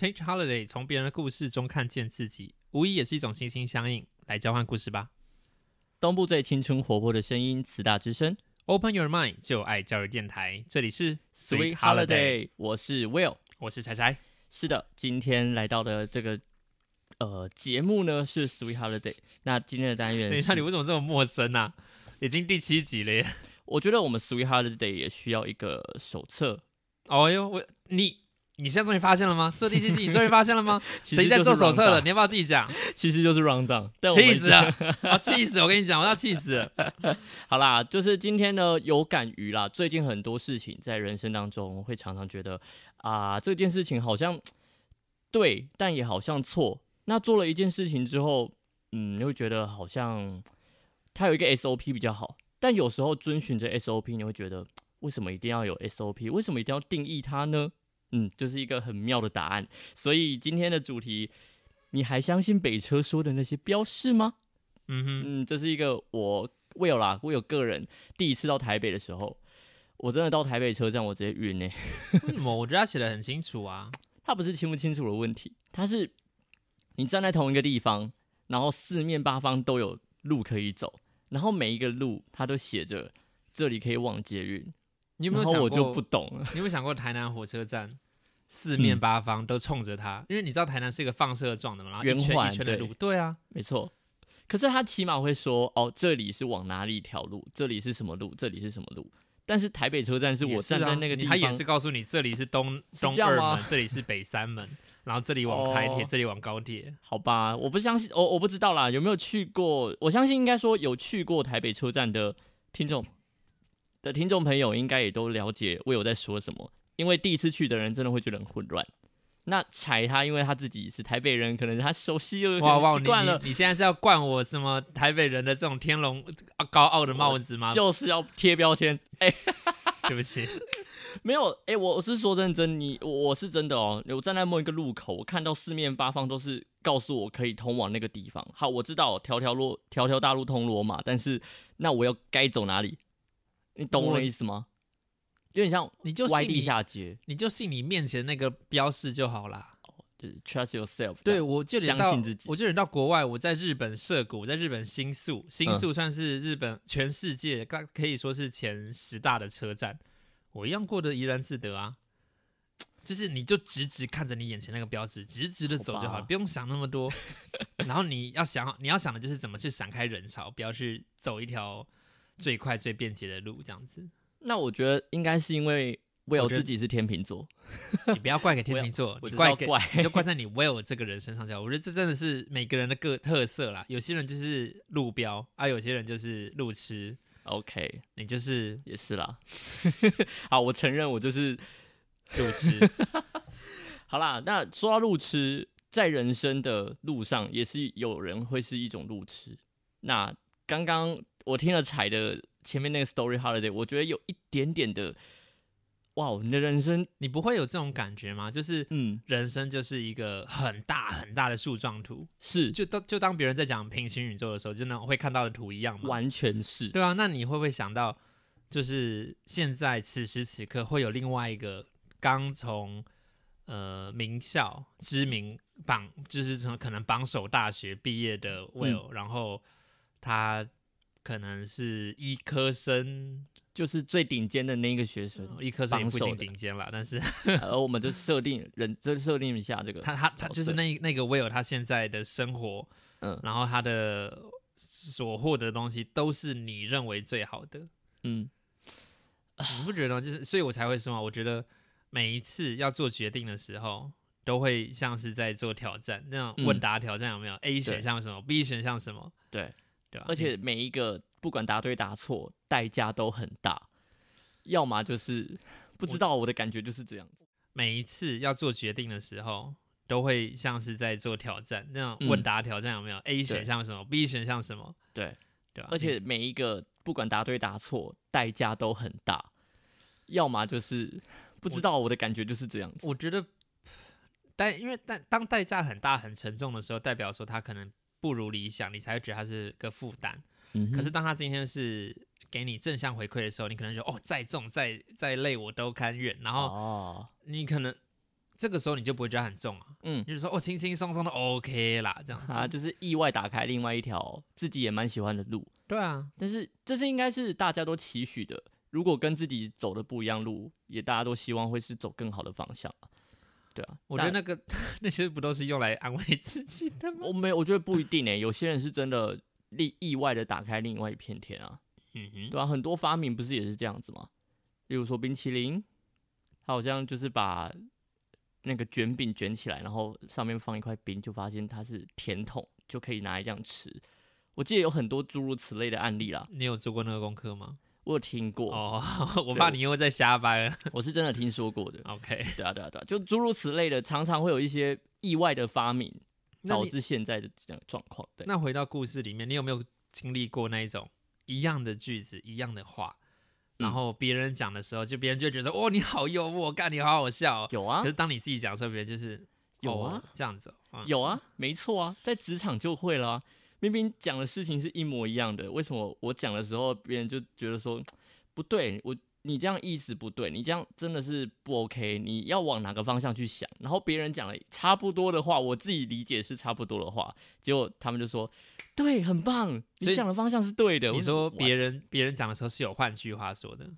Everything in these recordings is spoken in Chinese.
Change Holiday 从别人的故事中看见自己，无疑也是一种心心相印。来交换故事吧。东部最青春活泼的声音，慈大之声 Open Your Mind，就爱教育电台。这里是 Sweet Holiday，我是 Will，我是柴柴。是的，今天来到的这个呃节目呢是 Sweet Holiday。那今天的单元，那你为什么这么陌生啊？已经第七集了耶。我觉得我们 Sweet Holiday 也需要一个手册。哦哟，我你。你现在终于发现了吗？做第七季，你终于 发现了吗？谁在做手册了？你要不要自己讲？其实就是 round down，气死了！啊，气死！我跟你讲，我要气死。好啦，就是今天呢，有感于啦，最近很多事情在人生当中会常常觉得啊，这件事情好像对，但也好像错。那做了一件事情之后，嗯，你会觉得好像它有一个 SOP 比较好，但有时候遵循着 SOP，你会觉得为什么一定要有 SOP？为什么一定要定义它呢？嗯，就是一个很妙的答案。所以今天的主题，你还相信北车说的那些标示吗？嗯哼，嗯，这是一个我我有啦，我有个人第一次到台北的时候，我真的到台北车站，我直接晕呢。为什么？我觉得他写的很清楚啊。他不是清不清楚的问题，他是你站在同一个地方，然后四面八方都有路可以走，然后每一个路它都写着这里可以往捷运。你有没有想过？我就不懂了。你有没有想过台南火车站 四面八方都冲着它？因为你知道台南是一个放射状的嘛，然后一圈一圈的路。对啊，没错。可是他起码会说：“哦，这里是往哪里一条路？这里是什么路？这里是什么路？”但是台北车站是我站在那个地方，他也是告诉你这里是东东二门，这里是北三门，然后这里往台铁，这里往高铁。好吧，我不相信，我我不知道啦。有没有去过？我相信应该说有去过台北车站的听众。的听众朋友应该也都了解我有在说什么，因为第一次去的人真的会觉得很混乱。那踩他，因为他自己是台北人，可能他熟悉又习惯了。你现在是要灌我什么台北人的这种天龙高傲的帽子吗？就是要贴标签。哎，对不起，没有。哎，我是说认真，你我是真的哦。我站在某一个路口，我看到四面八方都是告诉我可以通往那个地方。好，我知道条条路条条大路通罗马，但是那我要该走哪里？你懂我的意思吗？有点像，你就歪地下街，你就信你面前那个标示就好啦。就是 trust yourself。对我就相信自己。我就连到国外，我在日本涉谷，在日本新宿，新宿算是日本全世界可可以说是前十大的车站，我一样过得怡然自得啊。就是你就直直看着你眼前那个标志，直直的走就好了，不用想那么多。然后你要想，你要想的就是怎么去闪开人潮，不要去走一条。最快最便捷的路，这样子。那我觉得应该是因为 Will 自己是天秤座，你不要怪给天秤座，你怪怪 就怪在你 Will 这个人身上。就我觉得这真的是每个人的个特色啦。有些人就是路标啊，有些人就是路痴。OK，你就是也是啦。好，我承认我就是路痴。好啦，那说到路痴，在人生的路上也是有人会是一种路痴。那刚刚。我听了彩的前面那个 story holiday，我觉得有一点点的，哇，你的人生你不会有这种感觉吗？就是，嗯，人生就是一个很大很大的树状图，是，就当就当别人在讲平行宇宙的时候，就那种会看到的图一样吗？完全是，对啊，那你会不会想到，就是现在此时此刻会有另外一个刚从呃名校知名榜，就是从可能榜首大学毕业的 Will，然后他。可能是医科生，就是最顶尖的那个学生。医科生也不一定顶尖了，但是而我们就设定人，就设定一下这个。他他他就是那那个 Will，他现在的生活，嗯，然后他的所获得的东西都是你认为最好的，嗯，你不觉得吗？就是，所以我才会说嘛，我觉得每一次要做决定的时候，都会像是在做挑战，那种问答挑战有没有？A 选项什么？B 选项什么？对。对，而且每一个不管答对答错，代价都很大。要么就是不知道，我的感觉就是这样子。每一次要做决定的时候，都会像是在做挑战，那种问答挑战有没有？A 选项什么？B 选项什么？对，对吧？而且每一个不管答对答错，代价都很大。要么就是不知道，我的感觉就是这样子。我觉得，但因为但当代价很大、很沉重的时候，代表说他可能。不如理想，你才会觉得它是个负担。嗯，可是当他今天是给你正向回馈的时候，你可能就哦，再重再再累我都甘愿。然后，你可能这个时候你就不会觉得很重啊，嗯，就是说哦，轻轻松松的 OK 啦，这样子。啊，就是意外打开另外一条自己也蛮喜欢的路，对啊，但是这是应该是大家都期许的。如果跟自己走的不一样路，也大家都希望会是走更好的方向啊。对啊，我觉得那个 那些不都是用来安慰自己的吗？我没有，我觉得不一定诶、有些人是真的意意外的打开另外一片天啊。嗯哼，对啊，很多发明不是也是这样子吗？例如说冰淇淋，它好像就是把那个卷饼卷起来，然后上面放一块冰，就发现它是甜筒，就可以拿来这样吃。我记得有很多诸如此类的案例啦，你有做过那个功课吗？我有听过，哦，我怕你又在瞎掰。我是真的听说过的。OK，对啊，对啊，对啊，就诸如此类的，常常会有一些意外的发明，导致现在的这样的状况。对，那回到故事里面，你有没有经历过那一种一样的句子、一样的话，然嗯后别人讲的时候，就别人就觉得哦，你好幽默，干你好好笑哦。有啊可，是当你自己讲的时候，别人就是有啊哦这样子哦，嗯有啊，没错啊，在职场就会了啊、明明讲的事情是一模一样的，为什么我讲的时候，别人就觉得说不对，我你这样意思不对，你这样真的是不 OK，你要往哪个方向去想？然后别人讲了差不多的话，我自己理解是差不多的话，结果他们就说对，很棒，你想的方向是对的。你我说别人别人讲的时候是有换句话说的，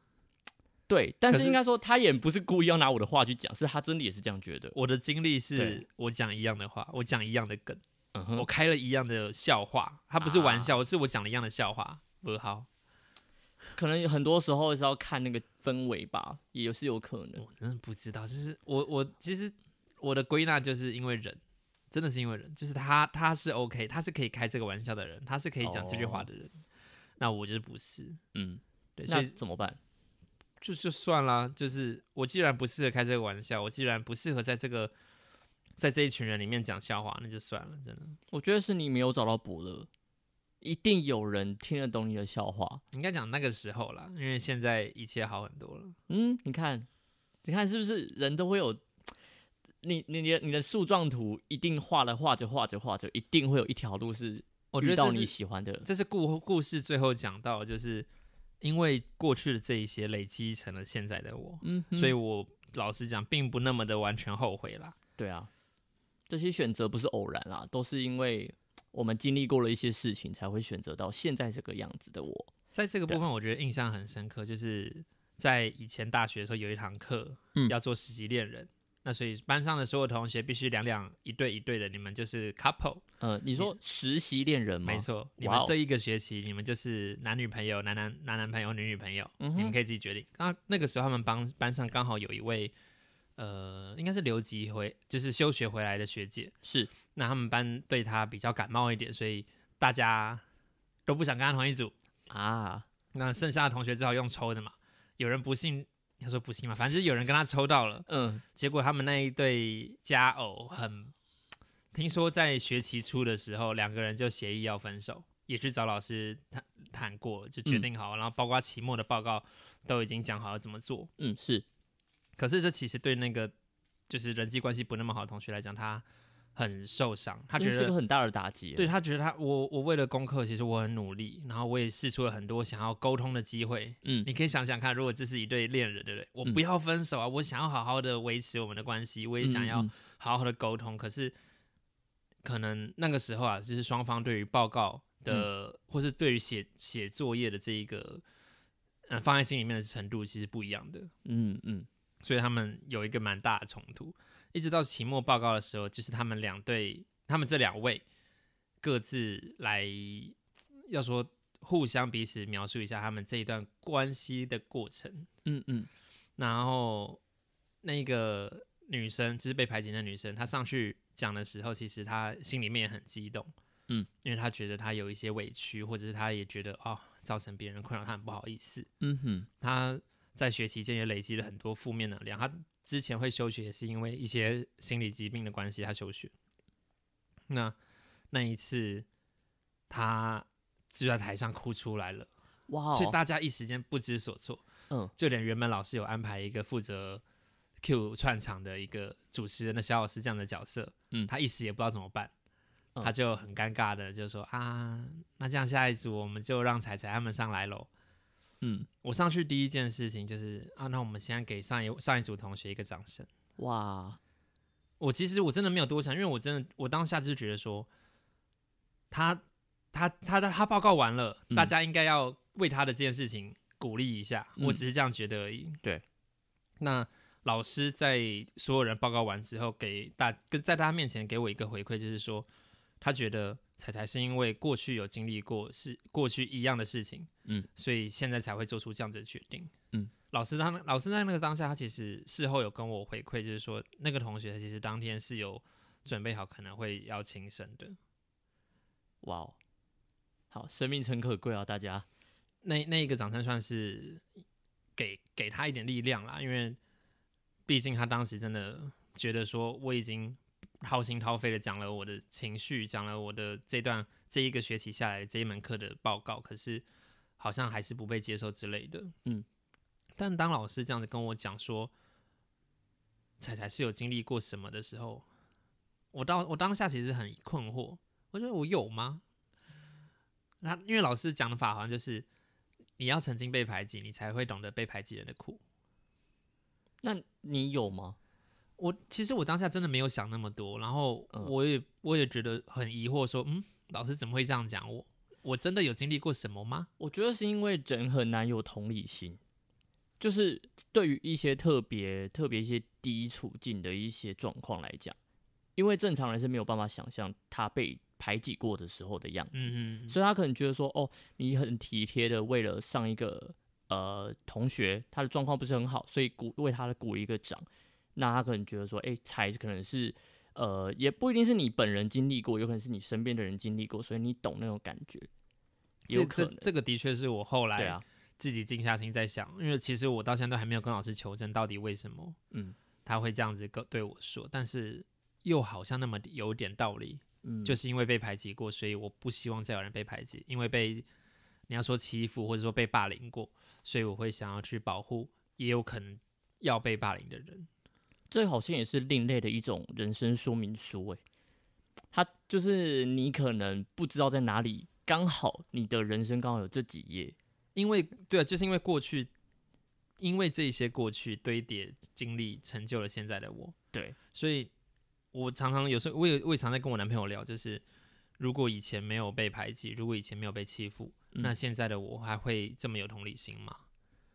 对，但是是应该说他也不是故意要拿我的话去讲，是他真的也是这样觉得。我的经历是我讲一样的话，我讲一样的梗，我开了一样的笑话，他不是玩啊。笑，是我讲了一样的笑话，不好，可能很多时候是要看那个氛围吧，也是有可能。我真的不知道，就是我我其实我的归纳就是因为人，真的是因为人，就是他他是 OK，他是可以开这个玩笑的人，他是可以讲这句话的人，那我就是不是，嗯，对，所那以怎么办？就就算啦，就是我既然不适合开这个玩笑，我既然不适合在这个在这一群人里面讲笑话，那就算了，真的。我觉得是你没有找到伯乐，一定有人听得懂你的笑话。应该讲那个时候啦，因为现在一切好很多了。嗯，你看，你看是不是人都会有？你你你的你的树状图一定画了画着画着画着，一定会有一条路是我觉得你喜欢的。这是故故事最后讲到，就是因为过去的这一些累积成了现在的我，嗯，所以我老实讲，并不那么的完全后悔啦。对啊，这些选择不是偶然啦，都是因为我们经历过了一些事情，才会选择到现在这个样子的我。在这个部分，我觉得印象很深刻，就是在以前大学的时候有一堂课，嗯要做实习恋人。那所以班上的所有同学必须两两一对一对的，你们就是 couple，呃，你说实习恋人吗？没，错。你们这一个学期，你们就是男女朋友、男男男男朋友、女女朋友，嗯，你们可以自己决定。刚那个时候他们班班上刚好有一位，呃，应该是留级回，就是休学回来的学姐。是那他们班对她比较感冒一点，所以大家都不想跟她同一组。啊，那剩下的同学只好用抽的嘛。有人不信，他说不信嘛，反正就是有人跟他抽到了。嗯，结果他们那一对佳偶很，听说在学期初的时候，两个人就协议要分手，也去找老师谈谈过，就决定好，然后包括期末的报告都已经讲好要怎么做。嗯，是，可是这其实对那个就是人际关系不那么好的同学来讲，他很受伤，他觉得是个很大的打击。对，他觉得他我我为了功课，其实我很努力，然后我也试出了很多想要沟通的机会。嗯你可以想想看，如果这是一对恋人，对不对？我嗯不要分手啊，我想要好好的维持我们的关系，我也想要好好的沟通。可是可能那个时候啊，就是双方对于报告的，嗯或是对于写写作业的这一个，嗯，放在心里面的程度其实不一样的。嗯嗯所以他们有一个蛮大的冲突，一直到期末报告的时候，就是他们两对，他们这两位各自来，要说互相彼此描述一下他们这一段关系的过程，嗯嗯。然后那个女生就是被排挤的女生，她上去讲的时候，其实她心里面也很激动，嗯，因为她觉得她有一些委屈，或者是她也觉得哦，造成别人困扰，她很不好意思，嗯哼，他在学期间也累积了很多负面能量。他之前会休学，也是因为一些心理疾病的关系，他休学。那那一次，他就在台上哭出来了，哇哦，所以大家一时间不知所措。嗯，就连原本老师有安排一个负责 Q 串场的一个主持人的小老师这样的角色，嗯他一时也不知道怎么办。嗯他就很尴尬的就说啊，那这样下一组我们就让彩彩他们上来喽。嗯。我上去第一件事情就是啊，那我们现在给上一上一组同学一个掌声。哇，我其实我真的没有多想，因为我真的我当下就觉得说，他他他他他报告完了，嗯。大家应该要为他的这件事情鼓励一下，我嗯只是这样觉得而已。对，那老师在所有人报告完之后，给大跟在大家面前给我一个回馈，就是说他觉得彩彩是因为过去有经历过是过去一样的事情，嗯，所以现在才会做出这样子的决定。嗯，老师他老师在那个当下，他其实事后有跟我回馈，就是说那个同学其实当天是有准备好可能会要轻生的。哇哦，好，生命诚可贵啊，大家。那那一个掌声算是给给他一点力量啦，因为毕竟他当时真的觉得说我已经掏心掏肺的讲了我的情绪，讲了我的这段这一个学期下来这一门课的报告，可是好像还是不被接受之类的。嗯，但当老师这样子跟我讲说，彩彩是有经历过什么的时候，我当我当下其实很困惑，我觉得我有吗？那因为老师讲的法好像就是你要曾经被排挤，你才会懂得被排挤人的苦。那你有吗？我其实我当下真的没有想那么多，然后嗯我也、我也觉得很疑惑说嗯，老师怎么会这样讲我？我真的有经历过什么吗？我觉得是因为人很难有同理心，就是对于一些特别特别一些低处境的一些状况来讲，因为正常人是没有办法想象他被排挤过的时候的样子，嗯嗯所以他可能觉得说，哦，你很体贴的为了上一个呃同学，他的状况不是很好，所以鼓为他的鼓了一个掌。那他可能觉得说，哎、才可能是呃，也不一定是你本人经历过，有可能是你身边的人经历过，所以你懂那种感觉。这有可能，这这个的确是我后来啊，自己静下心在想，因为其实我到现在都还没有跟老师求证到底为什么嗯他会这样子跟对我说，但是又好像那么有点道理，嗯，就是因为被排挤过，所以我不希望再有人被排挤，因为被你要说欺负或者说被霸凌过，所以我会想要去保护也有可能要被霸凌的人。这好像也是另类的一种人生说明书诶，它就是你可能不知道在哪里，刚好你的人生刚好有这几页，因为对啊，就是因为过去，因为这些过去堆叠经历，成就了现在的我。对，所以我常常有时候，我也我也常在跟我男朋友聊，就是如果以前没有被排挤，如果以前没有被欺负，嗯。那现在的我还会这么有同理心吗？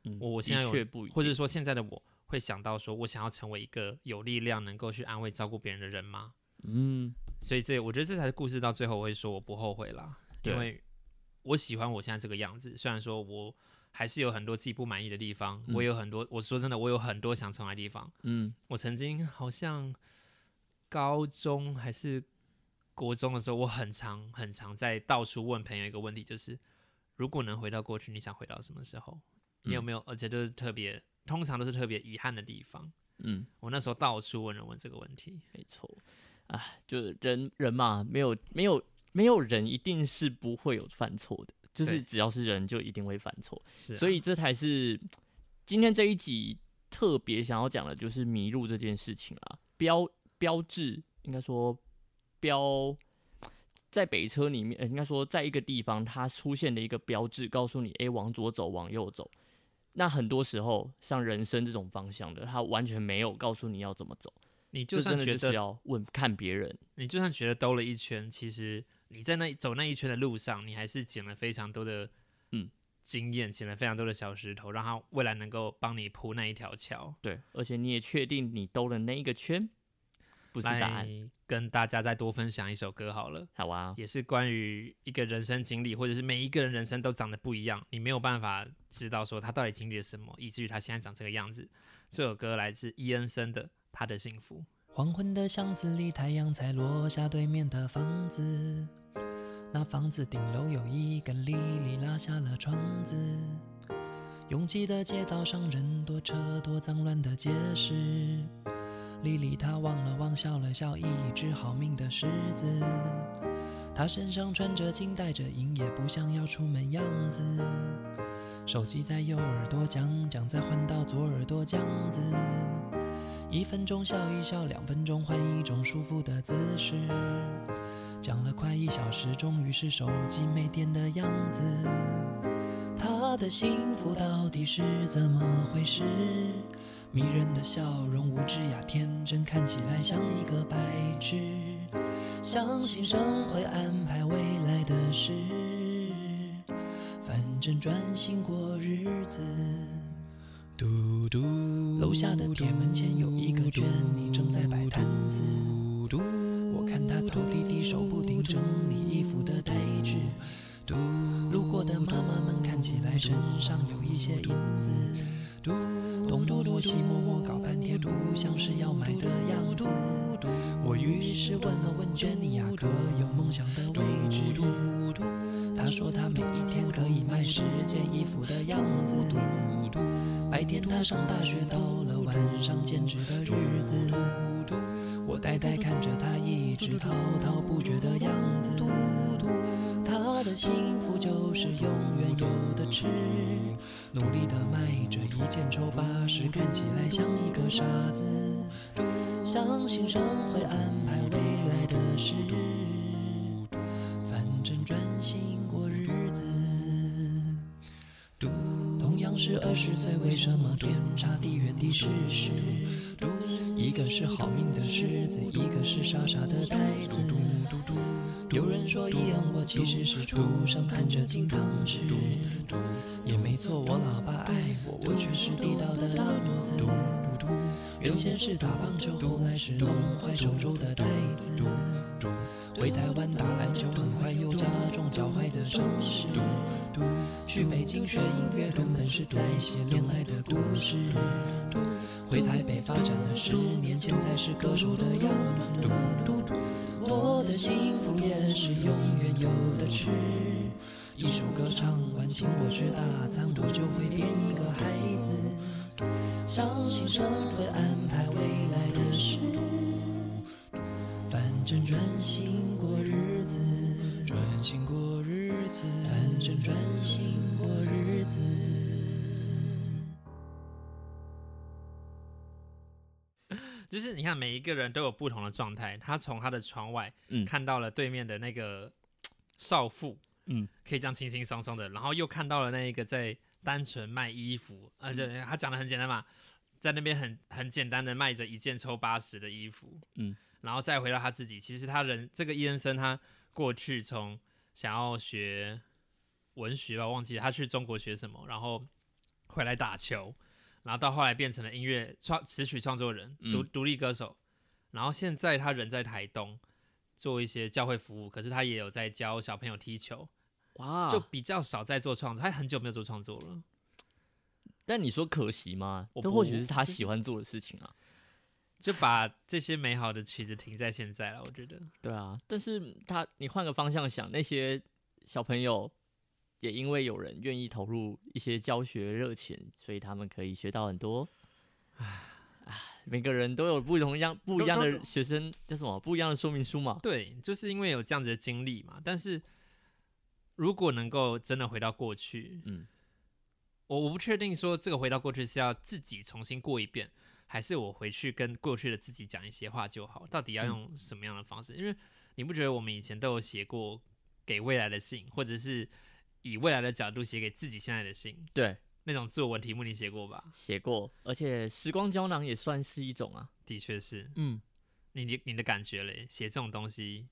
嗯，我我现在不，或者说现在的我会想到说，我想要成为一个有力量、能够去安慰、照顾别人的人吗？嗯，所以这我觉得这才是故事到最后我会说我不后悔啦，因为我喜欢我现在这个样子。虽然说我还是有很多自己不满意的地方，嗯我有很多我说真的，我有很多想重来的地方。嗯我曾经好像高中还是国中的时候，我很常很常在到处问朋友一个问题，就是如果能回到过去，你想回到什么时候？你有嗯没有？而且都是特别，通常都是特别遗憾的地方。嗯，我那时候到处问人问这个问题。没错，啊，就是人人嘛，没有没有没有人一定是不会有犯错的，就是只要是人就一定会犯错，是啊、所以这才是今天这一集特别想要讲的，就是迷路这件事情啦。标标志应该说标在北车里面，呃应该说在一个地方它出现的一个标志，告诉你，诶，往左走，往右走。那很多时候，像人生这种方向的，他完全没有告诉你要怎么走，你就算觉得要问看别人。你就算觉得兜了一圈，其实你在那走那一圈的路上，你还是捡了非常多的嗯经验，捡了非常多的小石头，让它未来能够帮你铺那一条桥。对，而且你也确定你兜了那一个圈不是答案，来跟大家再多分享一首歌好了，好啊，也是关于一个人生经历，或者是每一个人人生都长得不一样，你没有办法知道说他到底经历了什么，以至于他现在长这个样子。这首歌来自伊恩森的《他的幸福》。黄昏的巷子里，太阳才落下，对面的房子，那房子顶楼有一根莉莉拉下了窗子。拥挤的街道上，人多车多，脏乱的街市。莉莉她望了望，笑了笑，一只好命的狮子。她身上穿着金，戴着银，也不像要出门样子。手机在右耳朵讲讲，再换到左耳朵这样子。一分钟笑一笑，两分钟换一种舒服的姿势。讲了快一小时，终于是手机没电的样子。他的幸福到底是怎么回事？迷人的笑容，无知呀天真，看起来像一个白痴。相信上会安排未来的事，反正专心过日子。嘟嘟，楼下的铁门前有一个卷，你正在摆摊子。我看她头低低，手不停整理衣服的袋子。路过的妈妈们看起来身上有一些印子。东摸摸西摸摸，搞半天不像是要买的样子。我于是问了问娟妮呀，可有梦想的位置？他说他每一天可以卖十件衣服的样子。白天他上大学，到了晚上兼职的日子。我呆呆看着他一直滔滔不绝的样子。的幸福就是永远有的吃，努力的卖着一件丑八十，看起来像一个傻子。相信神会安排未来的事，反正专心过日子。同样是二十岁，为什么天差地远的事实？一个是好命的狮子，一个是傻傻的呆子。有人说一样我其实是出生含着金汤匙，也没错，我老爸爱我，我却是地道的浪子。原先是打棒球，后来是弄坏手肘的袋子。回台湾打篮球，很快又加重脚踝的伤势。去北京学音乐，根本是在写恋爱的故事。回台北发展了十年，现在是歌手的样子。我的幸福也是永远有的吃。一首歌唱完，请我吃大餐，我就会变一个孩子。相信神会安排未来的事，反正专心过日子，专心过日子，反正专心过日子。就是你看每一个人都有不同的状态，他从他的窗外嗯看到了对面的那个少妇，嗯，可以这样轻轻松松的，然后又看到了那一个在单纯卖衣服，而且他讲的很简单嘛，在那边很很简单的卖着一件抽八十的衣服，嗯，然后再回到他自己，其实他人这个伊恩森他过去从想要学文学吧，忘记他去中国学什么，然后回来打球，然后到后来变成了音乐创词曲创作人，独嗯独立歌手，然后现在他人在台东做一些教会服务，可是他也有在教小朋友踢球，哇，就比较少在做创作，他很久没有做创作了。但你说可惜吗？这或许是他喜欢做的事情啊。就把这些美好的曲子停在现在了，我觉得。对啊，但是他你换个方向想，那些小朋友也因为有人愿意投入一些教学热情，所以他们可以学到很多。啊，每个人都有不同样不一样的学生叫什么不一样的说明书嘛。对，就是因为有这样子的经历嘛。但是如果能够真的回到过去，嗯，我我不确定说这个回到过去是要自己重新过一遍，还是我回去跟过去的自己讲一些话就好。到底要嗯用什么样的方式？因为你不觉得我们以前都有写过给未来的信，或者是以未来的角度写给自己现在的信？对，那种作文题目你写过吧？写过，而且时光胶囊也算是一种啊。的确是。嗯，你你你的感觉嘞？写这种东西，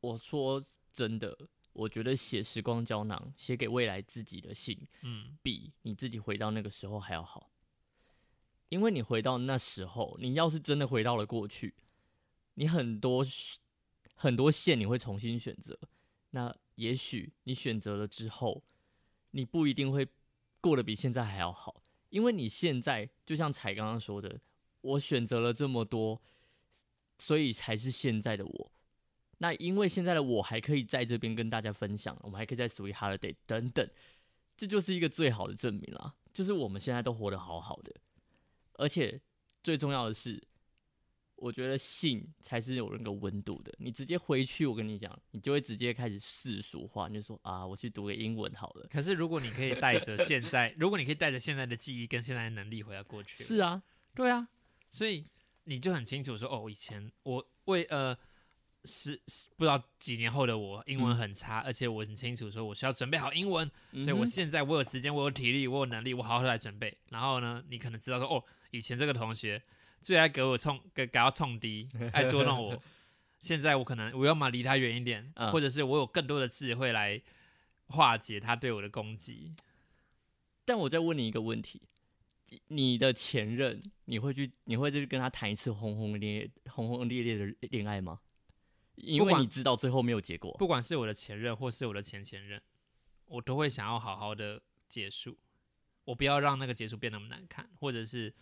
我说真的，我觉得写时光胶囊，写给未来自己的信，嗯，比你自己回到那个时候还要好。因为你回到那时候，你要是真的回到了过去，你很多很多线你会重新选择。那也许你选择了之后，你不一定会过得比现在还要好，因为你现在就像彩刚刚说的，我选择了这么多，所以才是现在的我。那因为现在的我还可以在这边跟大家分享，我们还可以在 Sweet Holiday 等等，这就是一个最好的证明啦。就是我们现在都活得好好的，而且最重要的是，我觉得信才是有那个温度的。你直接回去，我跟你讲，你就会直接开始世俗化，你就说啊，我去读个英文好了。可是如果你可以带着现在，如果你可以带着现在的记忆跟现在的能力回到过去，是啊，对啊，所以你就很清楚说，哦，以前我为呃是是不知道几年后的我英文嗯很差，而且我很清楚说我需要准备好英文，嗯所以我现在我有时间，我有体力，我有能力，我好好来准备。然后呢，你可能知道说，哦，以前这个同学最爱给我冲，给给他冲低，爱捉弄我。现在我可能我要么离他远一点，嗯或者是我有更多的智慧来化解他对我的攻击。但我再问你一个问题：你的前任，你会去，你会去跟他谈一次轰轰烈烈、轰轰烈烈的恋爱吗？因不管为你知道最后没有结果。不管是我的前任或是我的前前任，我都会想要好好的结束，我不要让那个结束变那么难看，或者是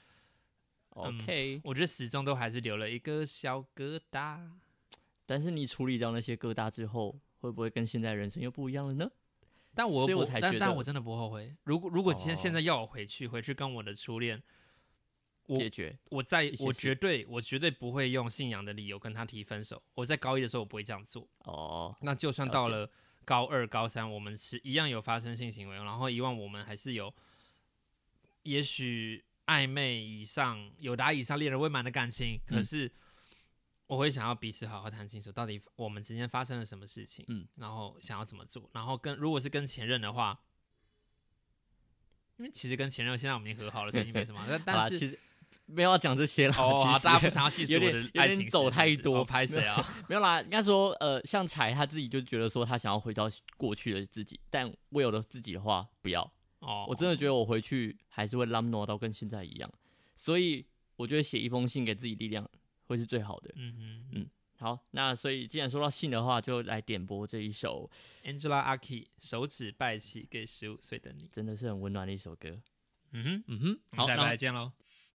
OK，、我觉得始终都还是留了一个小疙瘩。但是你处理掉那些疙瘩之后，会不会跟现在人生又不一样了呢？但我不所以我才觉得但但我真的不后悔。如果如果今天哦现在要我回去，回去跟我的初恋，我解决我在我绝对我绝对不会用信仰的理由跟他提分手。我在高一的时候我不会这样做。哦，那就算到了高二、高三，我们是一样有发生性行为，然后以往我们还是有，也许暧昧以上、有达以上恋人未满的感情，可嗯是我会想要彼此好好谈清楚，到底我们之间发生了什么事情，嗯，然后想要怎么做，然后跟如果是跟前任的话。因为其实跟前任现在我们已经和好了，所以没什么。但但是没有要讲这些了。哦，好其实大家不想要细数有我的爱情走太多哦拍谁啊？没有啦，应该说，呃，像柴他自己就觉得说他想要回到过去的自己，但我有的自己的话不要，哦，我真的觉得我回去还是会拉挪到跟现在一样，所以我觉得写一封信给自己力量会是最好的。嗯嗯嗯好，那所以既然说到信的话，就来点播这一首，Angela Aki 手指拜起给十五岁的你。真的是很温暖的一首歌。嗯哼，嗯哼，好下，礼好那拜见喽。